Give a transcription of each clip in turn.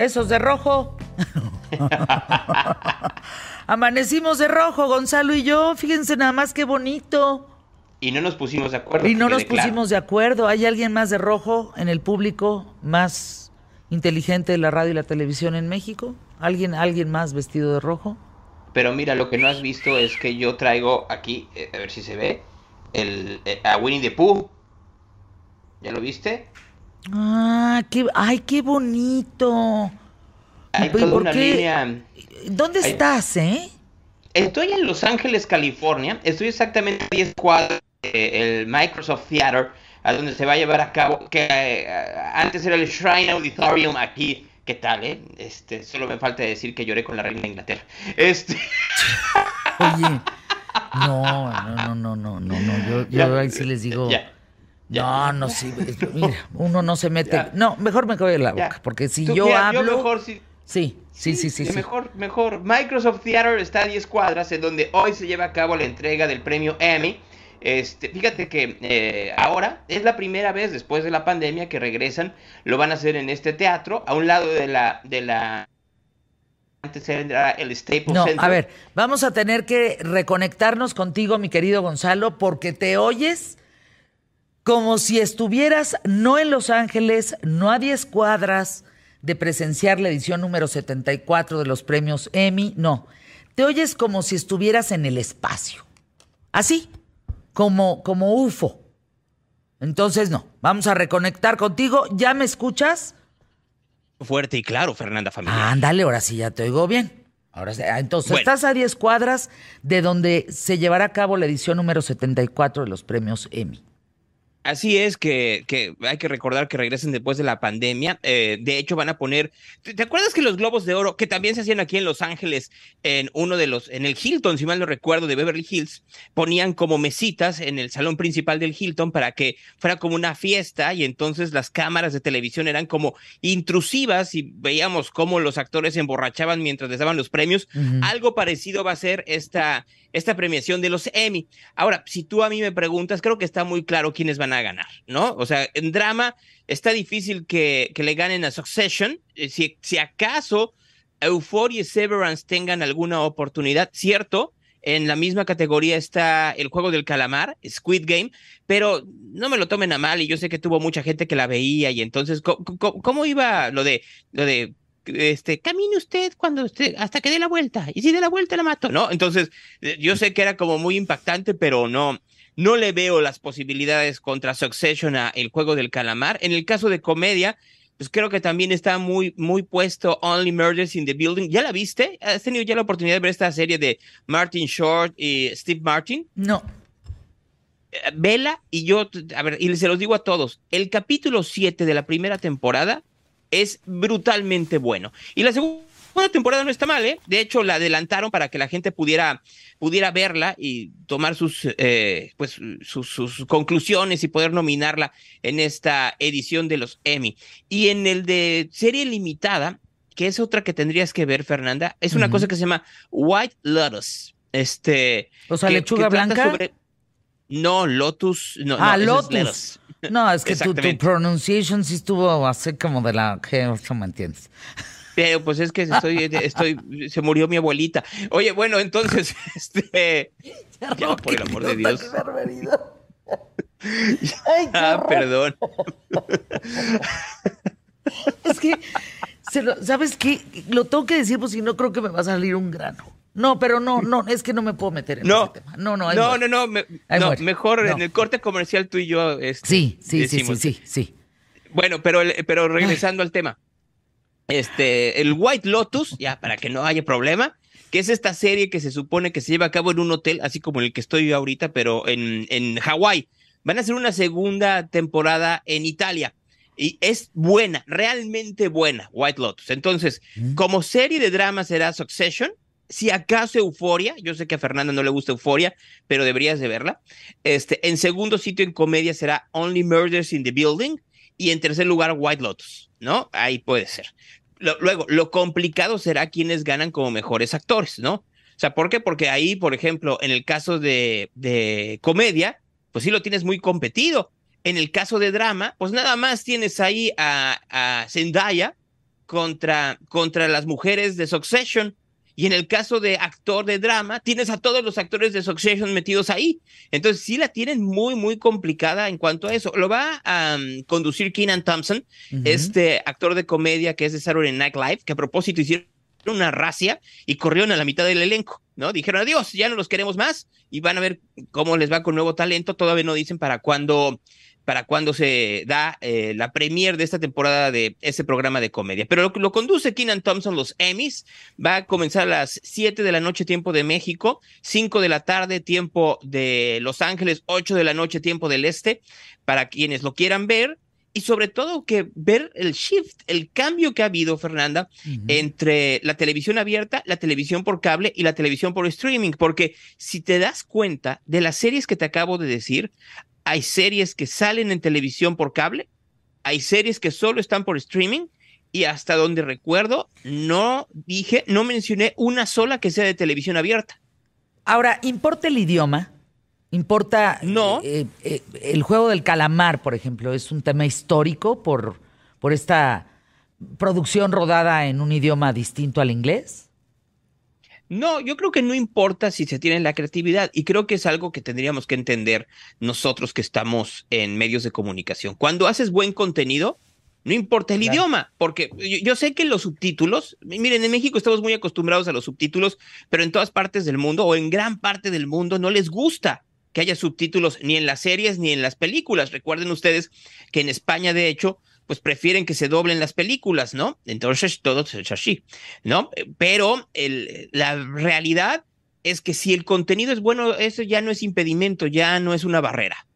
Esos de rojo. Amanecimos de rojo, Gonzalo y yo. Fíjense nada más qué bonito. Y no nos pusimos de acuerdo. Y no nos pusimos de acuerdo. ¿Hay alguien más de rojo en el público más inteligente de la radio y la televisión en México? ¿Alguien, alguien más vestido de rojo? Pero mira, lo que no has visto es que yo traigo aquí, eh, a ver si se ve, el, eh, a Winnie the Pooh. ¿Ya lo viste? Ah, qué, ay, qué bonito. Hay toda una línea. ¿Dónde estás, eh? Estoy en Los Ángeles, California. Estoy exactamente a 10 cuadras del Microsoft Theater, a donde se va a llevar a cabo, que eh, antes era el Shrine Auditorium aquí. ¿Qué tal, eh? Este, solo me falta decir que lloré con la reina de Inglaterra. Este. Oye. No, no, no, no, no, no, Yo, ahí sí les digo. No, no, sí. Mira, uno no se mete. No, mejor me cabe la boca, porque si yo hablo. Yo mejor sí. Sí, sí, sí, sí, Mejor, mejor. Microsoft Theater está a 10 cuadras, en donde hoy se lleva a cabo la entrega del premio Emmy. Este, fíjate que eh, ahora es la primera vez después de la pandemia que regresan, lo van a hacer en este teatro, a un lado de la, de la antes era el Staples no, A ver, vamos a tener que reconectarnos contigo, mi querido Gonzalo, porque te oyes como si estuvieras no en Los Ángeles, no a 10 cuadras de presenciar la edición número 74 de los premios Emmy, no. Te oyes como si estuvieras en el espacio. Así, como, como UFO. Entonces, no, vamos a reconectar contigo. ¿Ya me escuchas? Fuerte y claro, Fernanda Familia. Ándale, ahora sí ya te oigo bien. Ahora sí, ah, entonces estás a 10 cuadras de donde se llevará a cabo la edición número 74 de los premios Emmy. Así es que, que, hay que recordar que regresen después de la pandemia. Eh, de hecho, van a poner. ¿te, acuerdas que los globos de oro, que también se hacían aquí en Los Ángeles, en uno de los, en el Hilton, si mal no recuerdo, de Beverly Hills, ponían como mesitas en el salón principal del Hilton para que fuera como una fiesta y entonces las cámaras de televisión eran como intrusivas y veíamos cómo los actores se emborrachaban mientras les daban los premios. Algo parecido va a ser esta esta premiación de los Emmy. Ahora, si tú a mí me preguntas, creo que está muy claro quiénes van a ganar, ¿no? O sea, en drama está difícil que, le ganen a Succession. Eh, si, si acaso Euphoria y Severance tengan alguna oportunidad, cierto, en la misma categoría está el juego del calamar, Squid Game, pero no me lo tomen a mal y yo sé que tuvo mucha gente que la veía y entonces, ¿cómo, iba lo de, lo de este, camine usted cuando usted, hasta que dé la vuelta, y si dé la vuelta la mato, ¿no? Entonces, eh, yo sé que era como muy impactante, pero no, no le veo las posibilidades contra Succession a El Juego del Calamar. En el caso de comedia, pues creo que también está muy, muy puesto Only Murders in the Building. ¿Ya la viste? ¿Has tenido ya la oportunidad de ver esta serie de Martin Short y Steve Martin? No. Eh, vela y yo, a ver, y se los digo a todos, el capítulo 7 de la primera temporada es brutalmente bueno. Y la segunda temporada no está mal, ¿eh? De hecho, la adelantaron para que la gente pudiera, pudiera verla y tomar sus, eh, pues, sus, conclusiones y poder nominarla en esta edición de los Emmy. Y en el de serie limitada, que es otra que tendrías que ver, Fernanda, es una cosa que se llama White Lotus. Este. O sea, lechuga blanca. No, Lotus. No, ah, Lotus. No, es que tu, tu pronunciation sí estuvo así como de la que no me entiendes. Pero pues es que estoy, estoy, se murió mi abuelita. Oye, bueno, entonces, este, ya, por el amor de Dios. ah, perdón. es que, ¿sabes qué? Lo tengo que decir, pues si no creo que me va a salir un grano. No, pero no, no, es que no me puedo meter en no, ese tema. No, no, no, no, no, mejor en el corte comercial tú y yo. Este, sí, sí, sí, sí, sí, Bueno, pero, pero regresando al tema. Este, el White Lotus, ya para que no haya problema, que es esta serie que se supone que se lleva a cabo en un hotel, así como el que estoy ahorita, pero en, en Hawái. Van a hacer una segunda temporada en Italia. Y es buena, realmente buena, White Lotus. Entonces, mm. como serie de drama será Succession, si acaso Euforia, yo sé que a Fernanda no le gusta Euforia, pero deberías de verla. Este, en segundo sitio en comedia será Only Murders in the Building y en tercer lugar White Lotus, ¿no? Ahí puede ser. Luego, lo complicado será quienes ganan como mejores actores, ¿no? O sea, ¿por qué? Porque ahí, por ejemplo, en el caso de, de comedia, pues sí lo tienes muy competido. En el caso de drama, pues nada más tienes ahí a, a Zendaya, contra, contra las mujeres de Succession. Y en el caso de actor de drama, tienes a todos los actores de Succession metidos ahí. Entonces sí la tienen muy, muy complicada en cuanto a eso. Lo va a um, conducir Keenan Thompson, este actor de comedia que es de Saturday Night Live, que a propósito hicieron una racia y corrieron a la mitad del elenco, ¿no? Dijeron adiós, ya no los queremos más y van a ver cómo les va con nuevo talento. Todavía no dicen para cuándo para cuando se da eh, la premier de esta temporada de ese programa de comedia. Pero lo, lo conduce Keenan Thompson, los Emmys. Va a comenzar a las 7 de la noche, tiempo de México, 5 de la tarde, tiempo de Los Ángeles, 8 de la noche, tiempo del Este, para quienes lo quieran ver y sobre todo que ver el shift, el cambio que ha habido, Fernanda, entre la televisión abierta, la televisión por cable y la televisión por streaming, porque si te das cuenta de las series que te acabo de decir, hay series que salen en televisión por cable, hay series que solo están por streaming y hasta donde recuerdo, no dije, no mencioné una sola que sea de televisión abierta. Ahora, ¿importa el idioma? ¿Importa no. Eh, eh, el juego del calamar, por ejemplo? ¿Es un tema histórico por, por esta producción rodada en un idioma distinto al inglés? No, yo creo que no importa si se tiene la creatividad y creo que es algo que tendríamos que entender nosotros que estamos en medios de comunicación. Cuando haces buen contenido, no importa el idioma, porque yo, sé que los subtítulos, miren, en México estamos muy acostumbrados a los subtítulos, pero en todas partes del mundo o en gran parte del mundo no les gusta que haya subtítulos ni en las series ni en las películas. Recuerden ustedes que en España, de hecho, pues prefieren que se doblen las películas, ¿no? Entonces todo es así, ¿no? Pero la realidad es que si el contenido es bueno, eso ya no es impedimento, ya no es una barrera.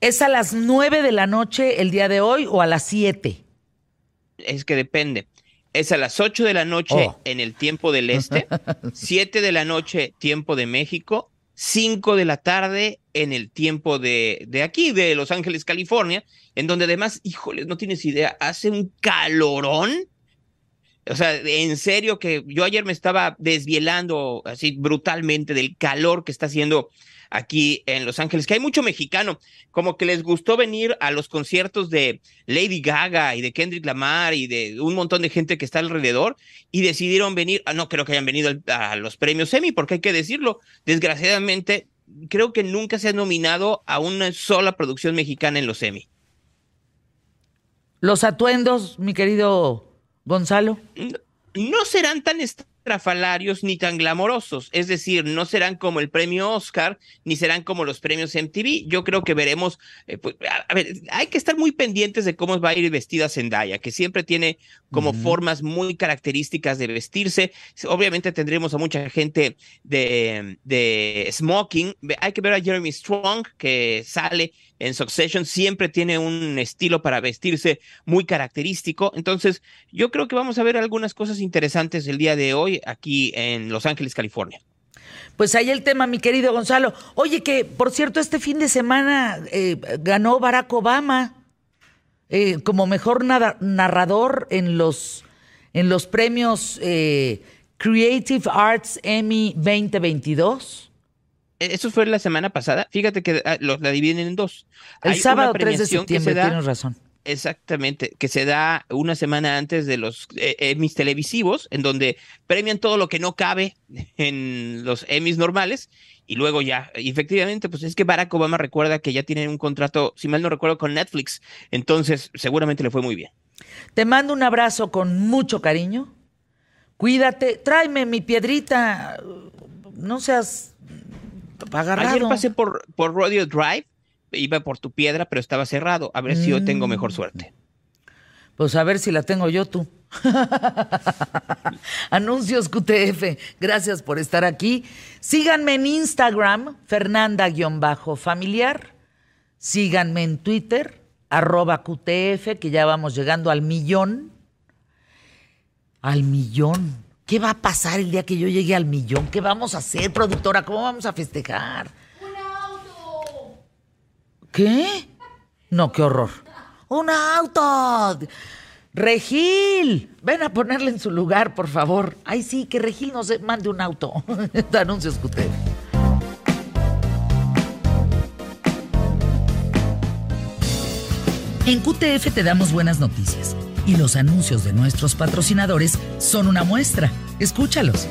¿Es a las nueve de la noche el día de hoy o a las siete? Es que depende. Es a las ocho de la noche oh. en el tiempo del este, siete de la noche tiempo de México 5 de la tarde en el tiempo de, de, aquí, de Los Ángeles, California, en donde además, híjole, no tienes idea, hace un calorón. O sea, en serio que yo ayer me estaba desvielando así brutalmente del calor que está haciendo aquí en Los Ángeles, que hay mucho mexicano, como que les gustó venir a los conciertos de Lady Gaga y de Kendrick Lamar y de un montón de gente que está alrededor y decidieron venir, ah, no creo que hayan venido a los premios Emmy, porque hay que decirlo, desgraciadamente creo que nunca se ha nominado a una sola producción mexicana en los Emmy. Los atuendos, mi querido Gonzalo. No, serán tan trafalarios ni tan glamorosos, es decir, no serán como el premio Oscar ni serán como los premios MTV. Yo creo que veremos, eh, pues, a, ver, hay que estar muy pendientes de cómo va a ir vestida Zendaya, que siempre tiene como formas muy características de vestirse. Obviamente tendremos a mucha gente de, de smoking. Hay que ver a Jeremy Strong, que sale en Succession, siempre tiene un estilo para vestirse muy característico. Entonces, yo creo que vamos a ver algunas cosas interesantes el día de hoy aquí en Los Ángeles, California. Pues ahí el tema, mi querido Gonzalo. Oye, que por cierto, este fin de semana eh, ganó Barack Obama eh, como mejor narrador en los, en los premios eh, Creative Arts Emmy 2022. E-, eso fue la semana pasada. Fíjate que ah, la dividen en dos. El sábado 3 de septiembre, tienes razón. Exactamente, que se da una semana antes de los eh, Emmys televisivos, en donde premian todo lo que no cabe en los Emmys normales, y luego ya, efectivamente, pues es que Barack Obama recuerda que ya tienen un contrato, si mal no recuerdo, con Netflix, entonces seguramente le fue muy bien. Te mando un abrazo con mucho cariño, cuídate, tráeme mi piedrita, no seas agarrado. Ayer pasé por, por Rodeo Drive iba por tu piedra, pero estaba cerrado. A ver si yo tengo mejor mm. suerte. Pues a ver si la tengo yo tú. Anuncios QTF, gracias por estar aquí. Síganme en Instagram, Fernanda-familiar. Síganme en Twitter, arroba QTF, que ya vamos llegando al millón. Al millón. ¿Qué va a pasar el día que yo llegue al millón? ¿Qué vamos a hacer, productora? ¿Cómo vamos a festejar? ¿Qué? No, qué horror. ¡Un auto! Regil, ven a ponerle en su lugar, por favor. Ay, sí, que Regil nos mande un auto. Te anuncios QTF. En QTF te damos buenas noticias. Y los anuncios de nuestros patrocinadores son una muestra. Escúchalos.